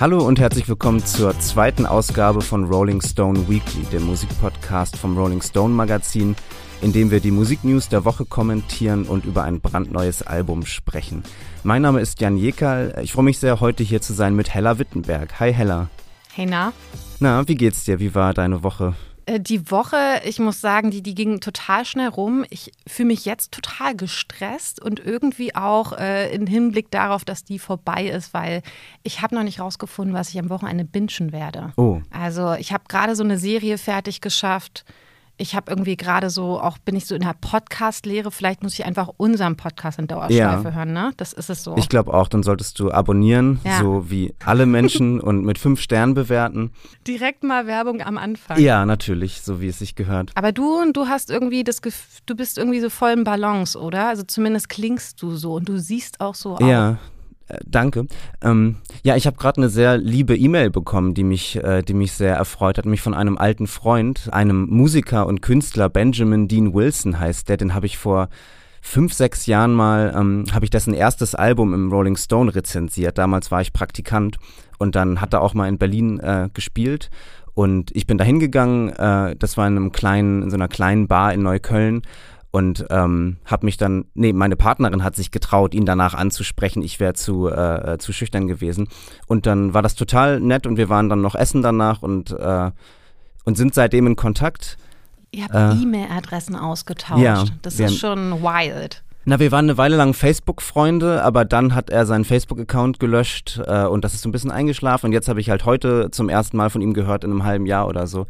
Hallo und herzlich willkommen zur zweiten Ausgabe von Rolling Stone Weekly, dem Musikpodcast vom Rolling Stone Magazin, in dem wir die Musiknews der Woche kommentieren und über ein brandneues Album sprechen. Mein Name ist Jan Jekal. Ich freue mich sehr, heute hier zu sein mit Hella Wittenberg. Hi Hella. Hey na? Na, wie geht's dir? Wie war deine Woche? Äh, die Woche, ich muss sagen, die, die ging total schnell rum. Ich fühle mich jetzt total gestresst und irgendwie auch äh, im Hinblick darauf, dass die vorbei ist, weil ich habe noch nicht rausgefunden, was ich am Wochenende bingen werde. Oh. Also ich habe gerade so eine Serie fertig geschafft ich habe irgendwie gerade so, auch bin ich so in der Podcast-Lehre, vielleicht muss ich einfach unseren Podcast in Dauerschleife ja. hören, ne? Das ist es so. Ich glaube auch, dann solltest du abonnieren, ja. so wie alle Menschen und mit fünf Sternen bewerten. Direkt mal Werbung am Anfang. Ja, natürlich, so wie es sich gehört. Aber du und du hast irgendwie das Gefühl, du bist irgendwie so voll im Balance, oder? Also zumindest klingst du so und du siehst auch so aus. Ja, äh, danke. Ähm, ja, ich habe gerade eine sehr liebe E-Mail bekommen, die mich, äh, die mich sehr erfreut hat, nämlich von einem alten Freund, einem Musiker und Künstler, Benjamin Dean Wilson heißt der, den habe ich vor fünf, sechs Jahren mal, ähm, habe ich dessen erstes Album im Rolling Stone rezensiert. Damals war ich Praktikant und dann hat er auch mal in Berlin äh, gespielt und ich bin da hingegangen, äh, das war in einem kleinen, in so einer kleinen Bar in Neukölln und ähm, habe mich dann, nee, meine Partnerin hat sich getraut, ihn danach anzusprechen. Ich wäre zu, äh, zu schüchtern gewesen. Und dann war das total nett und wir waren dann noch essen danach und, äh, und sind seitdem in Kontakt. Ihr habt äh, E-Mail-Adressen ausgetauscht. Ja, das ist schon wild. Na, wir waren eine Weile lang Facebook-Freunde, aber dann hat er seinen Facebook-Account gelöscht äh, und das ist so ein bisschen eingeschlafen. Und jetzt habe ich halt heute zum ersten Mal von ihm gehört in einem halben Jahr oder so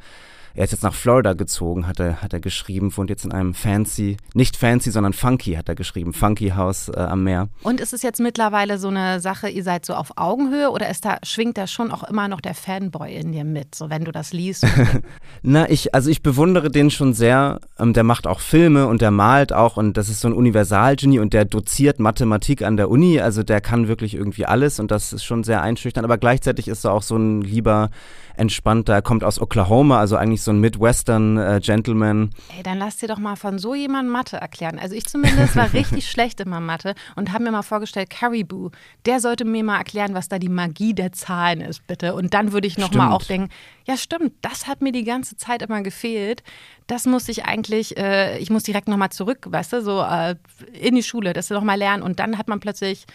er ist jetzt nach Florida gezogen, hat er, hat er geschrieben, wohnt jetzt in einem fancy, nicht fancy, sondern funky, hat er geschrieben, funky Haus äh, am Meer. Und ist es jetzt mittlerweile so eine Sache, ihr seid so auf Augenhöhe oder ist da, schwingt da schon auch immer noch der Fanboy in dir mit, so wenn du das liest? Na, ich, also ich bewundere den schon sehr. Ähm, der macht auch Filme und der malt auch und das ist so ein Universalgenie und der doziert Mathematik an der Uni, also der kann wirklich irgendwie alles und das ist schon sehr einschüchternd, aber gleichzeitig ist er auch so ein lieber entspannter. Er kommt aus Oklahoma, also eigentlich so ein Midwestern äh, Gentleman. Ey, dann lass dir doch mal von so jemandem Mathe erklären. Also ich zumindest war richtig schlecht immer Mathe und habe mir mal vorgestellt, Caribou, der sollte mir mal erklären, was da die Magie der Zahlen ist, bitte. Und dann würde ich noch mal auch denken, ja stimmt, das hat mir die ganze Zeit immer gefehlt. Das muss ich eigentlich, äh, ich muss direkt noch mal zurück, weißt du, so äh, in die Schule, das noch mal lernen. Und dann hat man plötzlich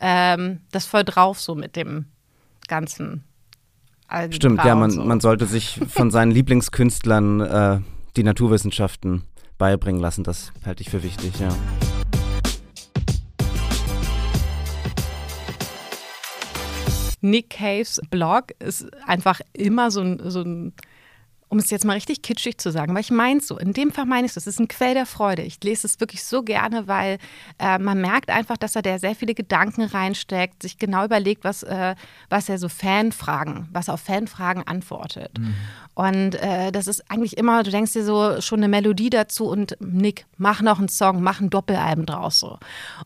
ähm, das voll drauf so mit dem ganzen Algebra Stimmt, ja, man, so. man sollte sich von seinen Lieblingskünstlern äh, die Naturwissenschaften beibringen lassen. Das halte ich für wichtig, ja. Nick Caves Blog ist einfach immer so ein, so ein um es jetzt mal richtig kitschig zu sagen, weil ich meine es so, in dem Fall meine ich es, es ist ein Quell der Freude. Ich lese es wirklich so gerne, weil äh, man merkt einfach, dass er da sehr viele Gedanken reinsteckt, sich genau überlegt, was, äh, was er so Fanfragen, was auf Fanfragen antwortet. Mhm. Und äh, das ist eigentlich immer, du denkst dir so schon eine Melodie dazu und Nick, mach noch einen Song, mach ein Doppelalbum draus so.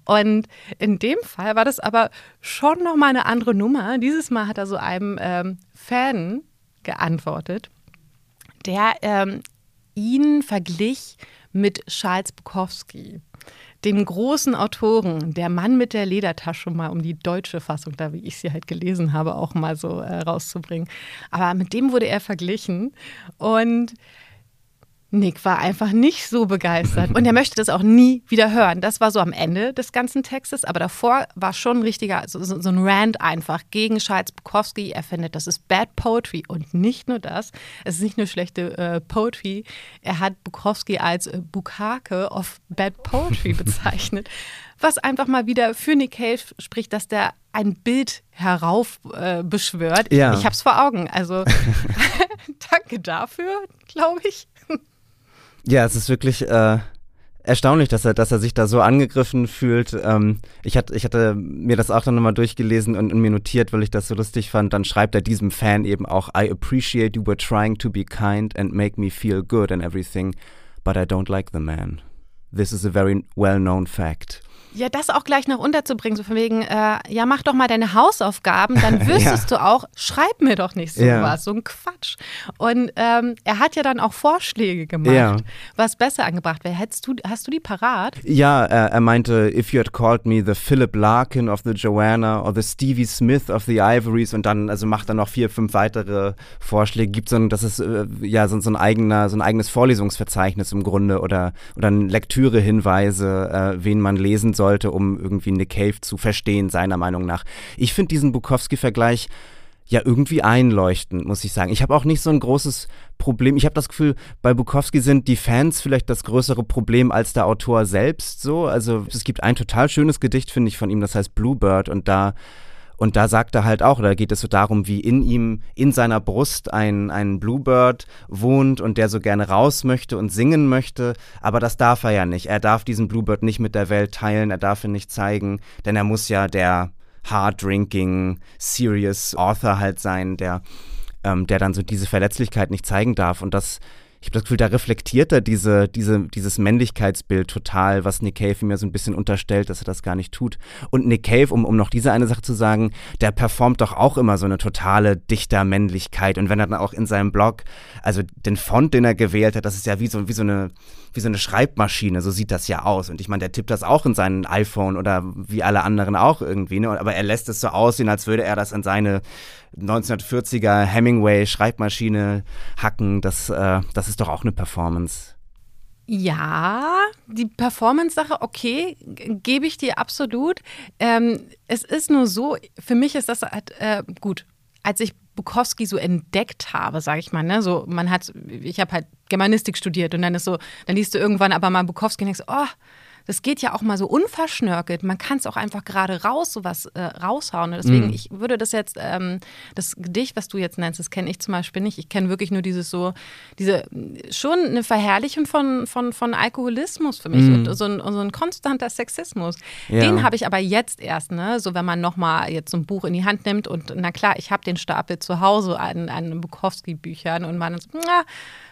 Und in dem Fall war das aber schon nochmal eine andere Nummer. Dieses Mal hat er so einem ähm, Fan geantwortet der ähm, ihn verglich mit Charles Bukowski, dem großen Autoren, der Mann mit der Ledertasche, mal um die deutsche Fassung, da wie ich sie halt gelesen habe, auch mal so äh, rauszubringen. Aber mit dem wurde er verglichen und Nick war einfach nicht so begeistert und er möchte das auch nie wieder hören. Das war so am Ende des ganzen Textes, aber davor war schon ein richtiger, so, so ein Rant einfach gegen Charles Bukowski. Er findet, das ist Bad Poetry und nicht nur das. Es ist nicht nur schlechte äh, Poetry. Er hat Bukowski als äh, Bukake of Bad Poetry bezeichnet, was einfach mal wieder für Nick Cave spricht, dass der ein Bild heraufbeschwört. Äh, ja. Ich habe es vor Augen. Also danke dafür, glaube ich. Ja, es ist wirklich äh, erstaunlich, dass er, dass er sich da so angegriffen fühlt. Ähm, ich, hatte, ich hatte mir das auch dann nochmal durchgelesen und, und, mir notiert, weil ich das so lustig fand. Dann schreibt er diesem Fan eben auch, I appreciate you were trying to be kind and make me feel good and everything, but I don't like the man. This is a very well-known fact. Ja, das auch gleich noch unterzubringen, so von wegen, äh, ja, mach doch mal deine Hausaufgaben, dann wüsstest ja. du auch, schreib mir doch nicht sowas, ja. so ein Quatsch. Und ähm, er hat ja dann auch Vorschläge gemacht, ja. was besser angebracht wäre. Hättest du, hast du die parat? Ja, er, er meinte, if you had called me the Philip Larkin of the Joanna or the Stevie Smith of the Ivories und dann, also macht er noch vier, fünf weitere Vorschläge, gibt so ein, das ist äh, ja so, so ein eigener, so ein eigenes Vorlesungsverzeichnis im Grunde oder, oder Lektürehinweise, äh, wen man lesen soll sollte, um irgendwie Nick Cave zu verstehen, seiner Meinung nach. Ich finde diesen Bukowski-Vergleich ja irgendwie einleuchtend, muss ich sagen. Ich habe auch nicht so ein großes Problem. Ich habe das Gefühl, bei Bukowski sind die Fans vielleicht das größere Problem als der Autor selbst so. Also es gibt ein total schönes Gedicht, finde ich, von ihm, das heißt Bluebird und da und da sagt er halt auch, da geht es so darum, wie in ihm, in seiner Brust ein, ein Bluebird wohnt und der so gerne raus möchte und singen möchte. Aber das darf er ja nicht. Er darf diesen Bluebird nicht mit der Welt teilen, er darf ihn nicht zeigen, denn er muss ja der hard-drinking, serious Author halt sein, der, ähm, der dann so diese Verletzlichkeit nicht zeigen darf. Und das ich habe das Gefühl, da reflektiert er diese, diese, dieses Männlichkeitsbild total, was Nick Cave mir so ein bisschen unterstellt, dass er das gar nicht tut. Und Nick Cave, um, um noch diese eine Sache zu sagen, der performt doch auch immer so eine totale Dichtermännlichkeit. Und wenn er dann auch in seinem Blog, also den Font, den er gewählt hat, das ist ja wie so, wie so eine, wie so eine Schreibmaschine, so sieht das ja aus. Und ich meine, der tippt das auch in sein iPhone oder wie alle anderen auch irgendwie, ne? Aber er lässt es so aussehen, als würde er das in seine 1940er Hemingway Schreibmaschine hacken, das, äh, das ist doch auch eine Performance. Ja, die Performance-Sache, okay, gebe ich dir absolut. Ähm, es ist nur so, für mich ist das äh, gut. Als ich Bukowski so entdeckt habe, sage ich mal, ne, so man hat, ich habe halt Germanistik studiert und dann ist so, dann liest du irgendwann aber mal Bukowski und denkst, oh, das geht ja auch mal so unverschnörkelt. Man kann es auch einfach gerade raus, sowas äh, raushauen. Und deswegen, mm. ich würde das jetzt, ähm, das Gedicht, was du jetzt nennst, das kenne ich zum Beispiel nicht. Ich kenne wirklich nur dieses so, diese, schon eine Verherrlichung von, von, von Alkoholismus für mich mm. und so ein, so ein konstanter Sexismus. Ja. Den habe ich aber jetzt erst, ne? So, wenn man nochmal jetzt so ein Buch in die Hand nimmt und na klar, ich habe den Stapel zu Hause an, an Bukowski-Büchern und man so, na,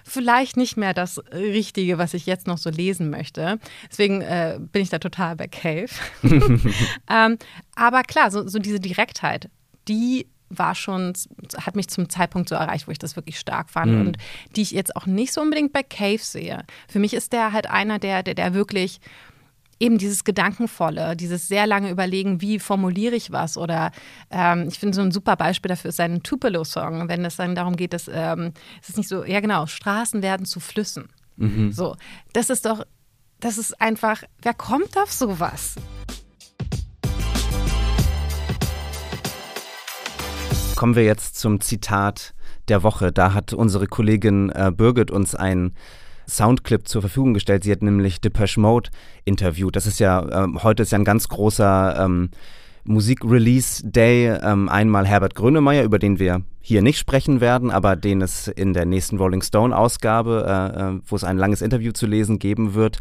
vielleicht nicht mehr das Richtige, was ich jetzt noch so lesen möchte. Deswegen äh, bin ich da total bei Cave. ähm, aber klar, so, so diese Direktheit, die war schon, hat mich zum Zeitpunkt so erreicht, wo ich das wirklich stark fand mhm. und die ich jetzt auch nicht so unbedingt bei Cave sehe. Für mich ist der halt einer, der, der, der wirklich eben dieses Gedankenvolle, dieses sehr lange Überlegen, wie formuliere ich was. Oder ähm, ich finde so ein super Beispiel dafür ist sein Tupelo-Song, wenn es dann darum geht, dass ähm, es ist nicht so, ja genau, Straßen werden zu Flüssen. Mhm. So, das ist doch, das ist einfach, wer kommt auf sowas? Kommen wir jetzt zum Zitat der Woche. Da hat unsere Kollegin äh, Birgit uns ein Soundclip zur Verfügung gestellt. Sie hat nämlich Depeche Mode interviewt. Das ist ja, ähm, heute ist ja ein ganz großer ähm, Musik-Release-Day. Ähm, einmal Herbert Grönemeyer, über den wir hier nicht sprechen werden, aber den es in der nächsten Rolling Stone-Ausgabe, äh, äh, wo es ein langes Interview zu lesen geben wird.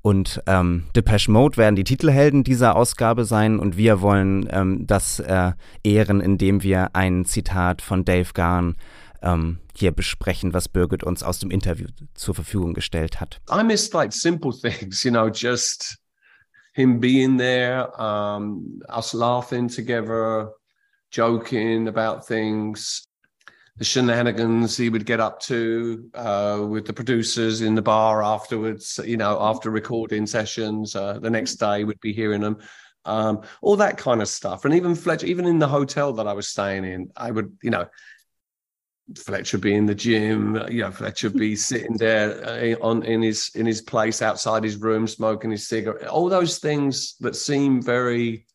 Und ähm, Depeche Mode werden die Titelhelden dieser Ausgabe sein und wir wollen ähm, das äh, ehren, indem wir ein Zitat von Dave Garn ähm, hier besprechen, was Birgit uns aus dem Interview zur Verfügung gestellt hat. I miss like simple things, you know, just him being there, um, us laughing together, joking about things, the shenanigans he would get up to uh, with the producers in the bar afterwards, you know, after recording sessions. Uh, the next day, we'd be hearing them. Um, all that kind of stuff. And even Fletcher, even in the hotel that I was staying in, I would, you know, Fletcher be in the gym, you know, Fletcher be sitting there uh, on in his in his place outside his room smoking his cigarette. All those things that seem very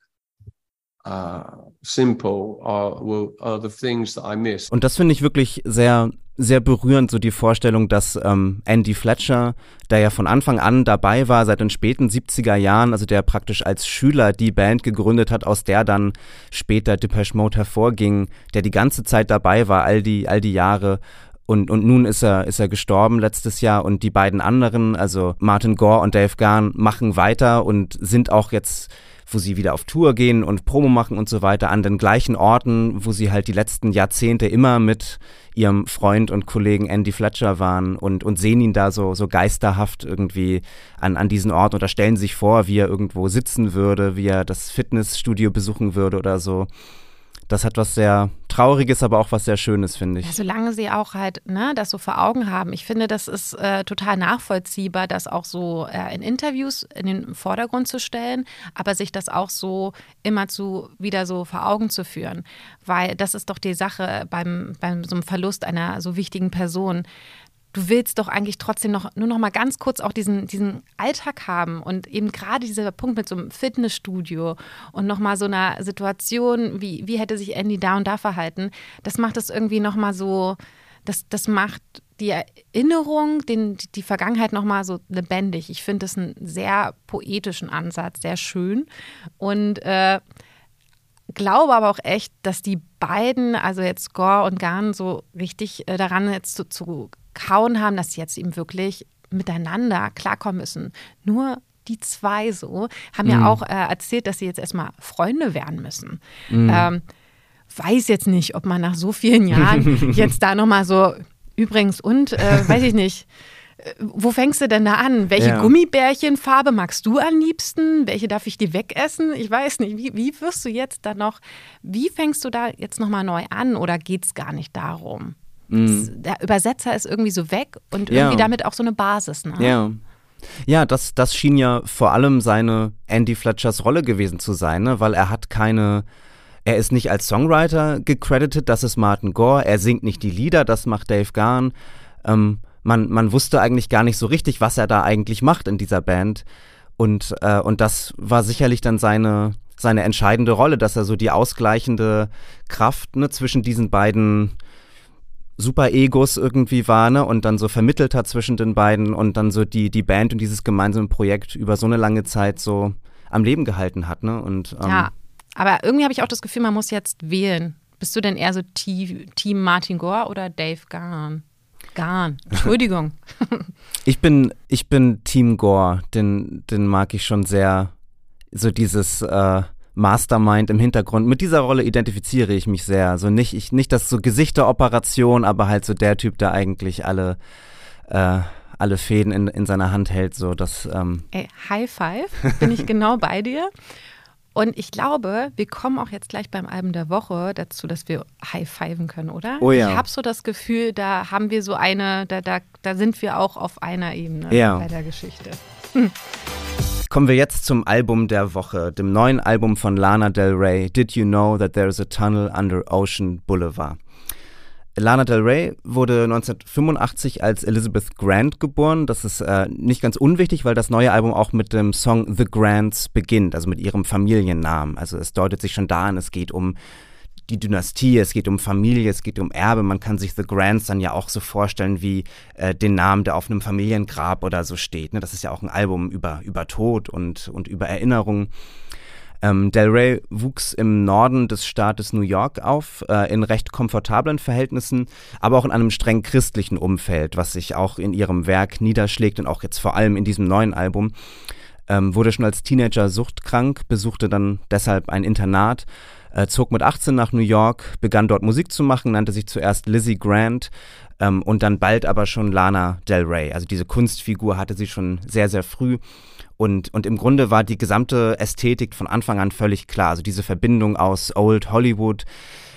uh, simple are, are the things that I miss. Und das finde ich wirklich sehr sehr berührend, so die Vorstellung, dass ähm, Andy Fletcher, der ja von Anfang an dabei war, seit den späten 70er Jahren, also der praktisch als Schüler die Band gegründet hat, aus der dann später Depeche Mode hervorging, der die ganze Zeit dabei war, all die, all die Jahre und, und nun ist er, ist er gestorben letztes Jahr und die beiden anderen, also Martin Gore und Dave Garn, machen weiter und sind auch jetzt wo sie wieder auf Tour gehen und Promo machen und so weiter, an den gleichen Orten, wo sie halt die letzten Jahrzehnte immer mit ihrem Freund und Kollegen Andy Fletcher waren und, und sehen ihn da so, so geisterhaft irgendwie an, an diesen Ort oder stellen sich vor, wie er irgendwo sitzen würde, wie er das Fitnessstudio besuchen würde oder so das hat was sehr Trauriges, aber auch was sehr Schönes, finde ich. Ja, solange sie auch halt ne, das so vor Augen haben. Ich finde, das ist äh, total nachvollziehbar, das auch so äh, in Interviews in den Vordergrund zu stellen, aber sich das auch so immer zu wieder so vor Augen zu führen. Weil das ist doch die Sache beim, beim so einem Verlust einer so wichtigen Person du willst doch eigentlich trotzdem noch nur noch mal ganz kurz auch diesen, diesen Alltag haben und eben gerade dieser Punkt mit so einem Fitnessstudio und noch mal so einer Situation, wie, wie hätte sich Andy da und da verhalten, das macht es irgendwie noch mal so, das, das macht die Erinnerung, den, die Vergangenheit noch mal so lebendig. Ich finde das einen sehr poetischen Ansatz, sehr schön und äh, glaube aber auch echt, dass die beiden, also jetzt Gore und Garn, so richtig äh, daran jetzt zu, zu kauen haben, dass sie jetzt eben wirklich miteinander klarkommen müssen. Nur die zwei so haben mhm. ja auch äh, erzählt, dass sie jetzt erstmal Freunde werden müssen. Mhm. Ähm, weiß jetzt nicht, ob man nach so vielen Jahren jetzt da nochmal so, übrigens und, äh, weiß ich nicht, äh, wo fängst du denn da an? Welche ja. Gummibärchenfarbe magst du am liebsten? Welche darf ich dir wegessen? Ich weiß nicht. Wie, wie wirst du jetzt da noch, wie fängst du da jetzt nochmal neu an oder geht es gar nicht darum? Mhm. Der Übersetzer ist irgendwie so weg und irgendwie ja. damit auch so eine Basis. Ne? Ja. Ja, das, das schien ja vor allem seine Andy Fletchers Rolle gewesen zu sein, ne? weil er hat keine, er ist nicht als Songwriter gecredited, das ist Martin Gore, er singt nicht die Lieder, das macht Dave Garn. Ähm, man, man wusste eigentlich gar nicht so richtig, was er da eigentlich macht in dieser Band. Und, äh, und das war sicherlich dann seine, seine entscheidende Rolle, dass er so die ausgleichende Kraft ne, zwischen diesen beiden Super-Egos irgendwie war, ne? Und dann so vermittelt hat zwischen den beiden und dann so die, die Band und dieses gemeinsame Projekt über so eine lange Zeit so am Leben gehalten hat, ne? Und, ähm, ja, aber irgendwie habe ich auch das Gefühl, man muss jetzt wählen. Bist du denn eher so Team Martin Gore oder Dave Garn? Garn, Entschuldigung. ich bin, ich bin Team Gore, den, den mag ich schon sehr. So dieses, äh, Mastermind im Hintergrund. Mit dieser Rolle identifiziere ich mich sehr. Also nicht, ich, nicht das so Gesichteroperation, aber halt so der Typ, der eigentlich alle, äh, alle Fäden in, in seiner Hand hält. So, dass, ähm Ey, High Five, bin ich genau bei dir. Und ich glaube, wir kommen auch jetzt gleich beim Album der Woche dazu, dass wir high-fiven können, oder? Oh ja. Ich habe so das Gefühl, da haben wir so eine, da, da, da sind wir auch auf einer Ebene ja. bei der Geschichte. Hm. Kommen wir jetzt zum Album der Woche, dem neuen Album von Lana Del Rey, Did You Know That There is a Tunnel Under Ocean Boulevard? Lana Del Rey wurde 1985 als Elizabeth Grant geboren. Das ist äh, nicht ganz unwichtig, weil das neue Album auch mit dem Song The Grants beginnt, also mit ihrem Familiennamen. Also es deutet sich schon da an, es geht um die Dynastie, es geht um Familie, es geht um Erbe. Man kann sich The Grants dann ja auch so vorstellen wie äh, den Namen, der auf einem Familiengrab oder so steht. Ne? Das ist ja auch ein Album über, über Tod und, und über Erinnerungen. Ähm, Del Rey wuchs im Norden des Staates New York auf, äh, in recht komfortablen Verhältnissen, aber auch in einem streng christlichen Umfeld, was sich auch in ihrem Werk niederschlägt und auch jetzt vor allem in diesem neuen Album. Ähm, wurde schon als Teenager suchtkrank, besuchte dann deshalb ein Internat äh, zog mit 18 nach New York, begann dort Musik zu machen, nannte sich zuerst Lizzie Grant ähm, und dann bald aber schon Lana Del Rey. Also diese Kunstfigur hatte sie schon sehr, sehr früh. Und, und im Grunde war die gesamte Ästhetik von Anfang an völlig klar. Also diese Verbindung aus Old Hollywood,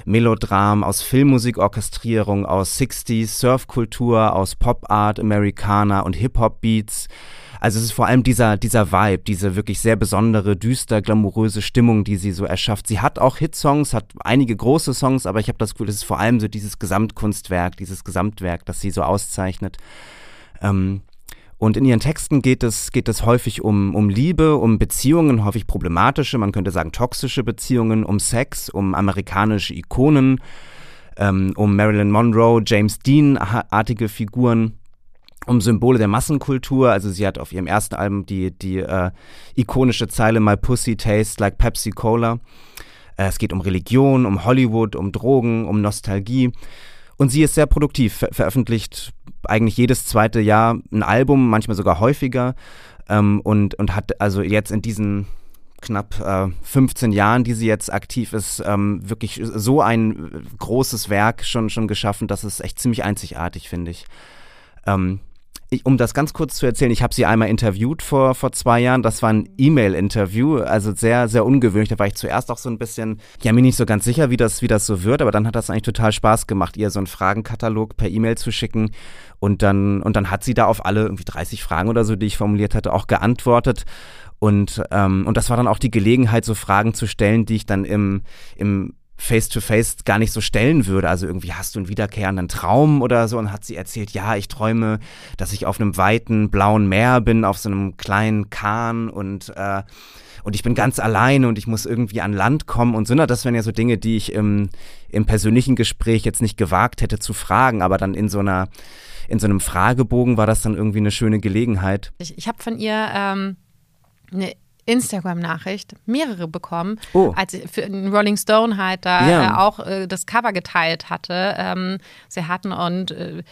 Melodram, aus Filmmusikorchestrierung, aus 60s, Surfkultur, aus Pop Art, Americana und Hip-Hop-Beats. Also es ist vor allem dieser, dieser Vibe, diese wirklich sehr besondere, düster, glamouröse Stimmung, die sie so erschafft. Sie hat auch Hitsongs, hat einige große Songs, aber ich habe das Gefühl, es ist vor allem so dieses Gesamtkunstwerk, dieses Gesamtwerk, das sie so auszeichnet. Ähm, und in ihren Texten geht es, geht es häufig um, um Liebe, um Beziehungen, häufig problematische, man könnte sagen toxische Beziehungen, um Sex, um amerikanische Ikonen, ähm, um Marilyn Monroe, James Dean-artige Figuren um Symbole der Massenkultur. Also sie hat auf ihrem ersten Album die, die äh, ikonische Zeile My Pussy Tastes Like Pepsi Cola. Äh, es geht um Religion, um Hollywood, um Drogen, um Nostalgie. Und sie ist sehr produktiv, ver veröffentlicht eigentlich jedes zweite Jahr ein Album, manchmal sogar häufiger. Ähm, und, und hat also jetzt in diesen knapp äh, 15 Jahren, die sie jetzt aktiv ist, ähm, wirklich so ein großes Werk schon, schon geschaffen, dass es echt ziemlich einzigartig, finde ich. Ähm, ich, um das ganz kurz zu erzählen, ich habe sie einmal interviewt vor, vor zwei Jahren. Das war ein E-Mail-Interview, also sehr, sehr ungewöhnlich. Da war ich zuerst auch so ein bisschen, ja, mir nicht so ganz sicher, wie das, wie das so wird, aber dann hat das eigentlich total Spaß gemacht, ihr so einen Fragenkatalog per E-Mail zu schicken. Und dann, und dann hat sie da auf alle irgendwie 30 Fragen oder so, die ich formuliert hatte, auch geantwortet. Und, ähm, und das war dann auch die Gelegenheit, so Fragen zu stellen, die ich dann im, im face-to-face -face gar nicht so stellen würde. Also irgendwie hast du einen wiederkehrenden Traum oder so und hat sie erzählt, ja, ich träume, dass ich auf einem weiten blauen Meer bin, auf so einem kleinen Kahn und äh, und ich bin ganz alleine und ich muss irgendwie an Land kommen und so. Das wären ja so Dinge, die ich im, im persönlichen Gespräch jetzt nicht gewagt hätte zu fragen, aber dann in so einer in so einem Fragebogen war das dann irgendwie eine schöne Gelegenheit. Ich, ich habe von ihr ähm, eine Instagram-Nachricht, mehrere bekommen, oh. als ich für Rolling Stone halt da Ja. äh, auch äh, das Cover geteilt hatte. Ähm, sie hatten und äh,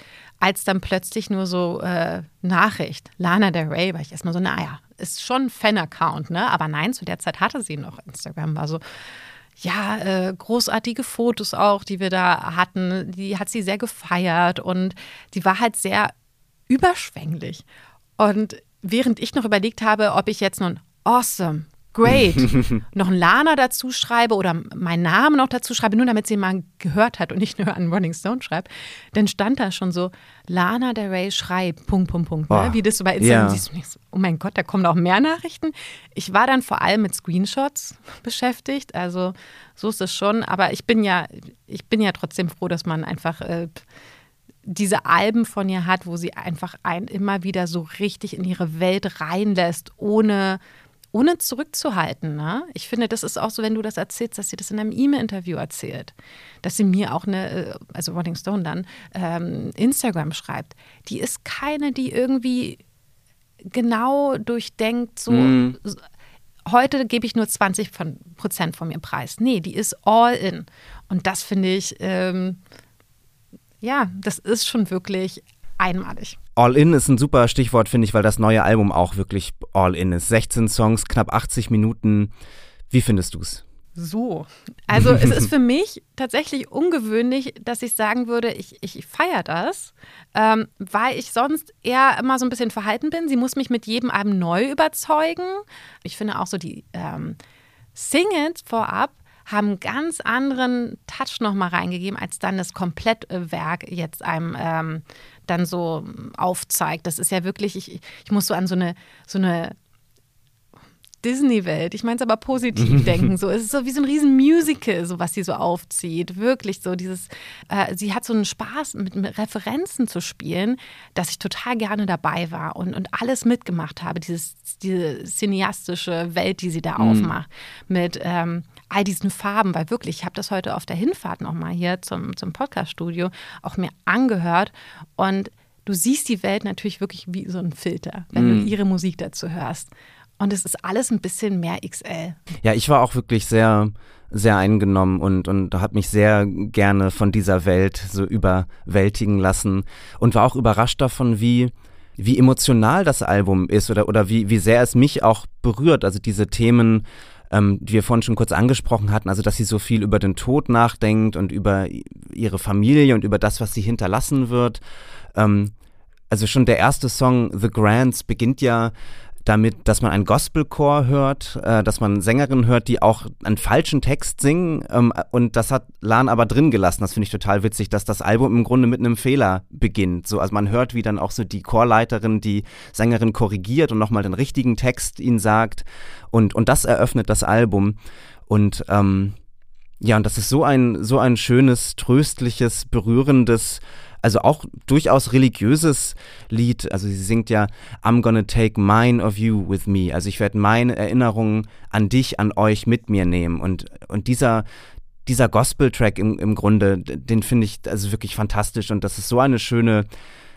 als dann plötzlich nur so äh, Nachricht, Lana Del Rey, war ich erstmal so, naja, ist schon ein Fan-Account, ne? Aber nein, zu der Zeit hatte sie noch Instagram, war so, ja, äh, großartige Fotos auch, die wir da hatten. Die hat sie sehr gefeiert und die war halt sehr überschwänglich. Und während ich noch überlegt habe, ob ich jetzt nun awesome, great, noch ein Lana dazu schreibe oder meinen Namen noch dazu schreibe, nur damit sie mal gehört hat und nicht nur an Rolling Stone schreibt, dann stand da schon so, Lana Del Rey schreibt, Punkt, Punkt, Punkt. Ne? Oh, Wie das so bei Instagram ja. siehst du oh mein Gott, da kommen auch mehr Nachrichten. Ich war dann vor allem mit Screenshots beschäftigt, also so ist es schon, aber ich bin ja, ich bin ja trotzdem froh, dass man einfach äh, diese Alben von ihr hat, wo sie einfach einen immer wieder so richtig in ihre Welt reinlässt, ohne, ohne zurückzuhalten. Ne? Ich finde, das ist auch so, wenn du das erzählst, dass sie das in einem E-Mail-Interview erzählt, dass sie mir auch eine, äh, also Rolling Stone dann, ähm, Instagram schreibt. Die ist keine, die irgendwie genau durchdenkt, so. Mm. so Heute gebe ich nur 20 von, Prozent von mir preis. Nee, die ist all in. Und das finde ich, ähm, ja, das ist schon wirklich einmalig. All In ist ein super Stichwort, finde ich, weil das neue Album auch wirklich All In ist. 16 Songs, knapp 80 Minuten. Wie findest du es? So. Also es ist für mich tatsächlich ungewöhnlich, dass ich sagen würde, ich, ich feiere das, ähm, weil ich sonst eher immer so ein bisschen verhalten bin. Sie muss mich mit jedem Album neu überzeugen. Ich finde auch so die ähm, Singles vorab haben einen ganz anderen Touch nochmal reingegeben, als dann das Komplettwerk jetzt einem ähm, dann so aufzeigt. Das ist ja wirklich, ich, ich muss so an so eine, so eine Disney-Welt. Ich meine es aber positiv denken. So, es ist so wie so ein riesen Musical, so was sie so aufzieht. Wirklich so dieses, äh, sie hat so einen Spaß mit, mit Referenzen zu spielen, dass ich total gerne dabei war und, und alles mitgemacht habe. Dieses, diese cineastische Welt, die sie da aufmacht. Mit ähm, all diesen Farben, weil wirklich, ich habe das heute auf der Hinfahrt nochmal hier zum, zum Podcast-Studio auch mir angehört und du siehst die Welt natürlich wirklich wie so ein Filter, wenn du ihre Musik dazu hörst. Und es ist alles ein bisschen mehr XL. Ja, ich war auch wirklich sehr, sehr eingenommen und, und habe mich sehr gerne von dieser Welt so überwältigen lassen und war auch überrascht davon, wie, wie emotional das Album ist oder, oder wie, wie sehr es mich auch berührt. Also diese Themen, ähm, die wir vorhin schon kurz angesprochen hatten, also dass sie so viel über den Tod nachdenkt und über ihre Familie und über das, was sie hinterlassen wird. Ähm, also schon der erste Song, The Grants, beginnt ja damit, dass man einen Gospelchor hört, äh, dass man Sängerinnen hört, die auch einen falschen Text singen. Ähm, und das hat Lan aber drin gelassen. Das finde ich total witzig, dass das Album im Grunde mit einem Fehler beginnt. So, also man hört, wie dann auch so die Chorleiterin die Sängerin korrigiert und nochmal den richtigen Text ihnen sagt. Und, und das eröffnet das Album. Und ähm, ja, und das ist so ein, so ein schönes, tröstliches, berührendes, also auch durchaus religiöses Lied. Also sie singt ja, I'm gonna take mine of you with me. Also ich werde meine Erinnerungen an dich, an euch mit mir nehmen. Und, und dieser, dieser Gospel-Track im, im Grunde, den finde ich also wirklich fantastisch. Und das ist so eine schöne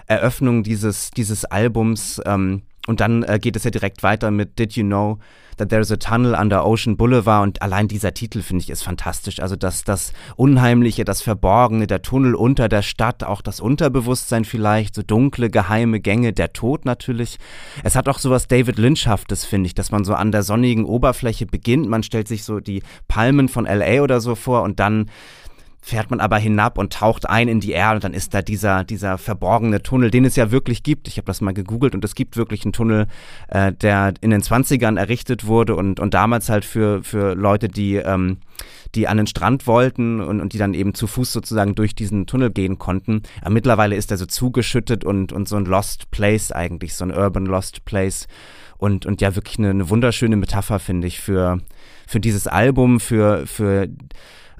Eröffnung dieses, dieses Albums. Ähm, und dann äh, geht es ja direkt weiter mit Did You Know that there's a tunnel under Ocean Boulevard und allein dieser Titel finde ich ist fantastisch. Also das, das Unheimliche, das Verborgene, der Tunnel unter der Stadt, auch das Unterbewusstsein vielleicht, so dunkle, geheime Gänge, der Tod natürlich. Es hat auch sowas David Lynchhaftes, finde ich, dass man so an der sonnigen Oberfläche beginnt. Man stellt sich so die Palmen von LA oder so vor und dann fährt man aber hinab und taucht ein in die Erde und dann ist da dieser, dieser verborgene Tunnel, den es ja wirklich gibt. Ich habe das mal gegoogelt und es gibt wirklich einen Tunnel, äh, der in den 20ern errichtet wurde und, und damals halt für, für Leute, die, ähm, die an den Strand wollten und, und die dann eben zu Fuß sozusagen durch diesen Tunnel gehen konnten. Aber mittlerweile ist er so zugeschüttet und, und so ein Lost Place eigentlich, so ein Urban Lost Place. Und, und ja, wirklich eine, eine wunderschöne Metapher, finde ich, für, für dieses Album, für, für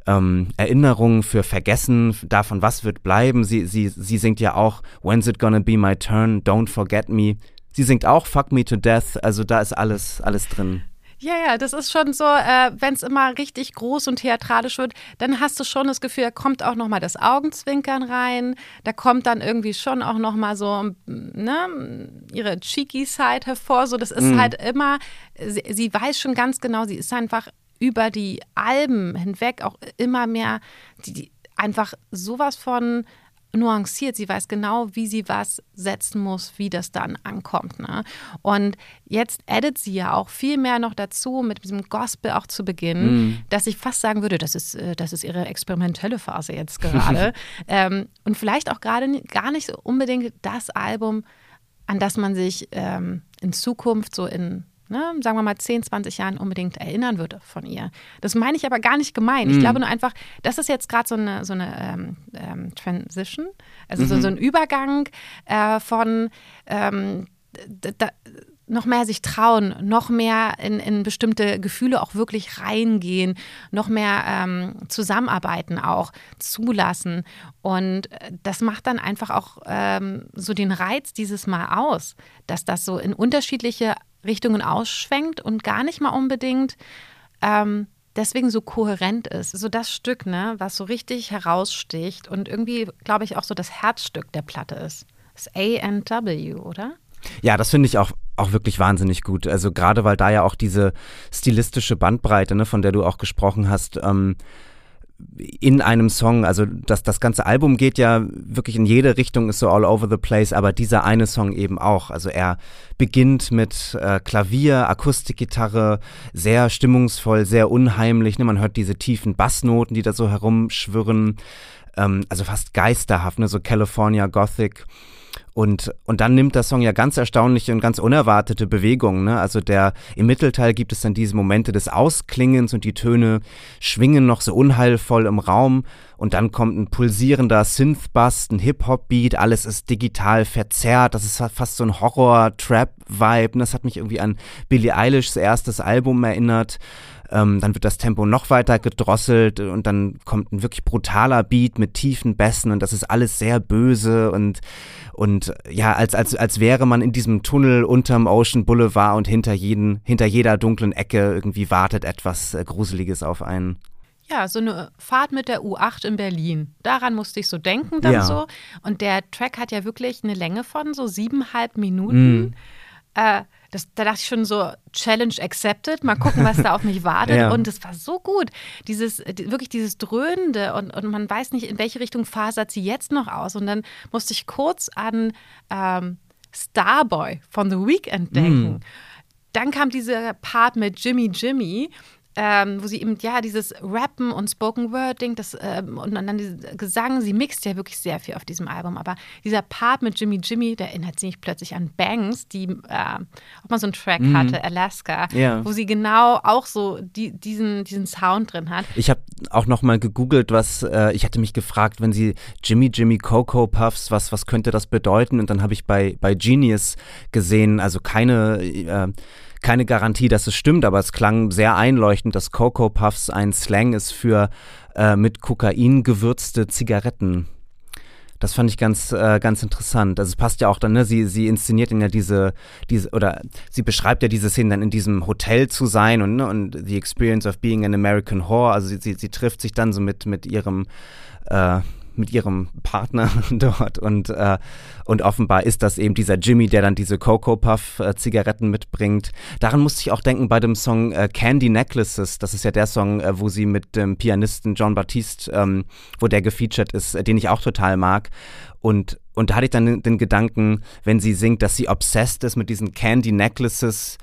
ähm, Erinnerungen für Vergessen, davon, was wird bleiben. Sie, sie, sie singt ja auch When's it gonna be my turn, Don't forget me. Sie singt auch Fuck me to death, also da ist alles, alles drin. Ja, ja, das ist schon so, äh, wenn es immer richtig groß und theatralisch wird, dann hast du schon das Gefühl, da kommt auch noch mal das Augenzwinkern rein, da kommt dann irgendwie schon auch noch mal so ne, ihre cheeky Side hervor, so das ist mm. halt immer, sie, sie weiß schon ganz genau, sie ist einfach über die Alben hinweg auch immer mehr die, die einfach sowas von nuanciert. Sie weiß genau, wie sie was setzen muss, wie das dann ankommt. Ne? Und jetzt addet sie ja auch viel mehr noch dazu, mit diesem Gospel auch zu beginnen, mm. dass ich fast sagen würde, das ist, äh, das ist ihre experimentelle Phase jetzt gerade. ähm, und vielleicht auch gerade gar nicht so unbedingt das Album, an das man sich ähm, in Zukunft so in ne, sagen wir mal 10, 20 Jahren unbedingt erinnern würde von ihr. Das meine ich aber gar nicht gemein. Mhm. Ich glaube nur einfach, das ist jetzt gerade so eine, so eine ähm, ähm, Transition, also mhm. so, so, ein Übergang äh, von ähm, da, noch mehr sich trauen, noch mehr in, in, bestimmte Gefühle auch wirklich reingehen, noch mehr ähm, zusammenarbeiten auch, zulassen. Und äh, das macht dann einfach auch ähm, so den Reiz dieses Mal aus, dass das so in unterschiedliche Richtungen ausschwenkt und gar nicht mal unbedingt ähm, deswegen so kohärent ist. So das Stück, ne, was so richtig heraussticht und irgendwie, glaube ich, auch so das Herzstück der Platte ist. Das ANW, oder? Ja, das finde ich auch, auch wirklich wahnsinnig gut. Also gerade weil da ja auch diese stilistische Bandbreite, ne, von der du auch gesprochen hast, ähm, in einem Song, also das, das ganze Album geht ja wirklich in jede Richtung, ist so all over the place, aber dieser eine Song eben auch. Also er beginnt mit äh, Klavier, Akustikgitarre, sehr stimmungsvoll, sehr unheimlich. Ne? Man hört diese tiefen Bassnoten, die da so herumschwirren, ähm, also fast geisterhaft, ne? so California Gothic. Und, und dann nimmt der Song ja ganz erstaunliche und ganz unerwartete Bewegungen. Ne? Also der im Mittelteil gibt es dann diese Momente des Ausklingens und die Töne schwingen noch so unheilvoll im Raum. Und dann kommt ein pulsierender Synth-Bass, ein Hip-Hop-Beat, alles ist digital verzerrt. Das ist fast so ein Horror-Trap-Vibe. Das hat mich irgendwie an Billie Eilishs erstes Album erinnert. Ähm, dann wird das Tempo noch weiter gedrosselt und dann kommt ein wirklich brutaler Beat mit tiefen Bässen und das ist alles sehr böse und und ja, als, als, als wäre man in diesem Tunnel unterm Ocean Boulevard und hinter, jeden, hinter jeder dunklen Ecke irgendwie wartet etwas äh, Gruseliges auf einen. Ja, so eine Fahrt mit der U8 in Berlin. Daran musste ich so denken dann ja. so. Und der Track hat ja wirklich eine Länge von so siebeneinhalb Minuten. Mm. Äh, das, da dachte ich schon so, Challenge accepted, mal gucken, was da auf mich wartet. ja. Und es war so gut. Dieses, wirklich dieses Dröhnende und, und man weiß nicht, in welche Richtung fasert sie jetzt noch aus. Und dann musste ich kurz an ähm, Starboy von The Weeknd denken. Mm. Dann kam dieser Part mit Jimmy Jimmy ähm, wo sie eben ja dieses Rappen und Spoken Word Ding, das ähm, und dann dieser Gesang, sie mixt ja wirklich sehr viel auf diesem Album. Aber dieser Part mit Jimmy Jimmy, der erinnert sich plötzlich an Banks, die äh, auch mal so einen Track mhm. hatte, Alaska, ja. wo sie genau auch so die, diesen, diesen Sound drin hat. Ich habe auch noch mal gegoogelt, was äh, ich hatte mich gefragt, wenn sie Jimmy Jimmy Coco Puffs, was was könnte das bedeuten? Und dann habe ich bei bei Genius gesehen, also keine äh, keine Garantie, dass es stimmt, aber es klang sehr einleuchtend, dass Cocoa Puffs ein Slang ist für äh, mit Kokain gewürzte Zigaretten. Das fand ich ganz, äh, ganz interessant. Also es passt ja auch dann, ne? Sie, sie inszeniert ja diese, diese, oder sie beschreibt ja diese Szene dann in diesem Hotel zu sein und, ne, und the experience of being an American whore. Also sie, sie, sie trifft sich dann so mit, mit ihrem, äh, mit ihrem Partner dort und, äh, und offenbar ist das eben dieser Jimmy, der dann diese Cocoa Puff äh, Zigaretten mitbringt. Daran musste ich auch denken bei dem Song äh, Candy Necklaces. Das ist ja der Song, äh, wo sie mit dem Pianisten John Baptiste, ähm, wo der gefeatured ist, äh, den ich auch total mag. Und, und da hatte ich dann den, den Gedanken, wenn sie singt, dass sie obsessed ist mit diesen Candy Necklaces,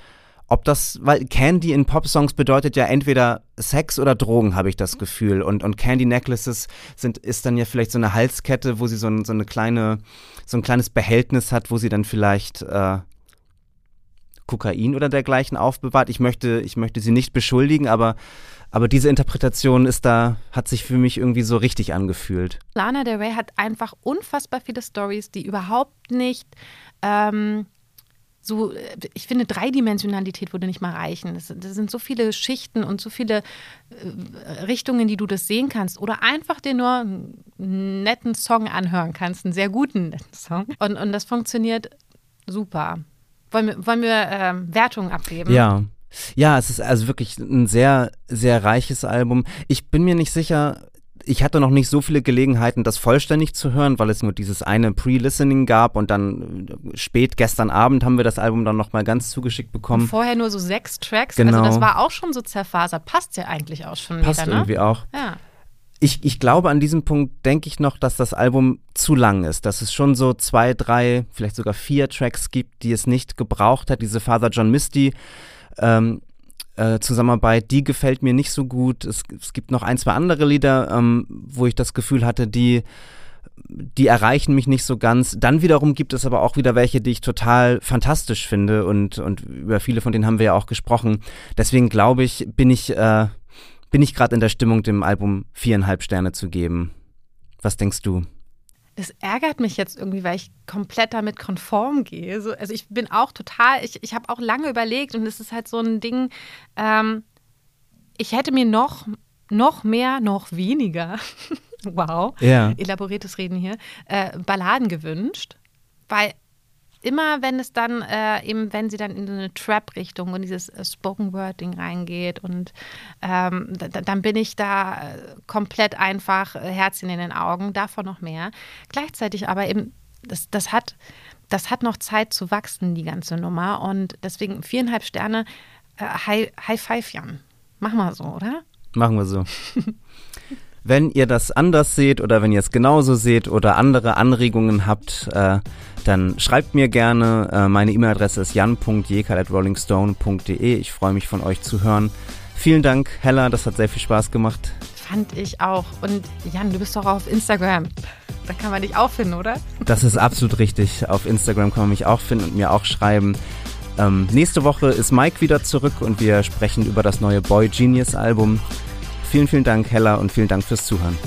ob das, weil Candy in Popsongs bedeutet ja entweder Sex oder Drogen, habe ich das Gefühl. Und, und Candy Necklaces sind, ist dann ja vielleicht so eine Halskette, wo sie so, ein, so eine kleine, so ein kleines Behältnis hat, wo sie dann vielleicht äh, Kokain oder dergleichen aufbewahrt. Ich möchte, ich möchte sie nicht beschuldigen, aber, aber diese Interpretation ist da, hat sich für mich irgendwie so richtig angefühlt. Lana Del Rey hat einfach unfassbar viele Stories, die überhaupt nicht ähm, so, äh, ich finde, Dreidimensionalität würde nicht mal reichen. Das, das, sind so viele Schichten und so viele äh, Richtungen, die du das sehen kannst. Oder einfach dir nur einen netten Song anhören kannst, einen sehr guten netten Song. Und, und das funktioniert super. Wollen wir, wollen wir äh, Wertungen abgeben? Ja. Ja, es ist also wirklich ein sehr, sehr reiches Album. Ich bin mir nicht sicher, ich hatte noch nicht so viele Gelegenheiten, das vollständig zu hören, weil es nur dieses eine Pre-Listening gab und dann äh, spät gestern Abend haben wir das Album dann nochmal ganz zugeschickt bekommen. Und vorher nur so sechs Tracks, genau. also das war auch schon so zerfasert. Passt ja eigentlich auch schon Passt wieder, ne? irgendwie auch. Ja. Ich, ich glaube, an diesem Punkt denke ich noch, dass das Album zu lang ist, dass es schon so zwei, drei, vielleicht sogar vier Tracks gibt, die es nicht gebraucht hat. Diese Father John Misty ähm, äh, Zusammenarbeit, die gefällt mir nicht so gut. Es, es gibt noch ein, zwei andere Lieder, ähm, wo ich das Gefühl hatte, die die erreichen mich nicht so ganz. Dann wiederum gibt es aber auch wieder welche, die ich total fantastisch finde und, und über viele von denen haben wir ja auch gesprochen. Deswegen glaube ich, bin ich, äh, bin ich gerade in der Stimmung, dem Album viereinhalb Sterne zu geben. Was denkst du? Das ärgert mich jetzt irgendwie, weil ich komplett damit konform gehe. So, also ich bin auch total, ich, ich habe auch lange überlegt und es ist halt so ein Ding, ähm, ich hätte mir noch, noch mehr, noch weniger, wow, ja. elaboriertes Reden hier, äh, Balladen gewünscht, weil immer wenn es dann äh, eben, wenn sie dann in so eine Trap-Richtung und dieses äh, Spoken Word-Ding reingeht und ähm, dann bin ich da äh, komplett einfach äh, Herzchen in den Augen, davon noch mehr. Gleichzeitig aber eben, das, das hat, das hat noch Zeit zu wachsen, die ganze Nummer. Und deswegen viereinhalb Sterne, äh, High, High Five, Jan. Machen wir so, oder? Machen wir so. Wenn ihr das anders seht oder wenn ihr es genauso seht oder andere Anregungen habt, äh, dann schreibt mir gerne. Äh, meine E-Mail-Adresse ist jan.jekal.rollingstone.de. Ich freue mich von euch zu hören. Vielen Dank, Hella, das hat sehr viel Spaß gemacht. Fand ich auch. Und Jan, du bist doch auf Instagram. Da kann man dich auch finden, oder? Das ist absolut richtig. Auf Instagram kann man mich auch finden und mir auch schreiben. Ähm, nächste Woche ist Mike wieder zurück und wir sprechen über das neue Boy Genius Album. Vielen, vielen Dank, Hella, und vielen Dank fürs Zuhören.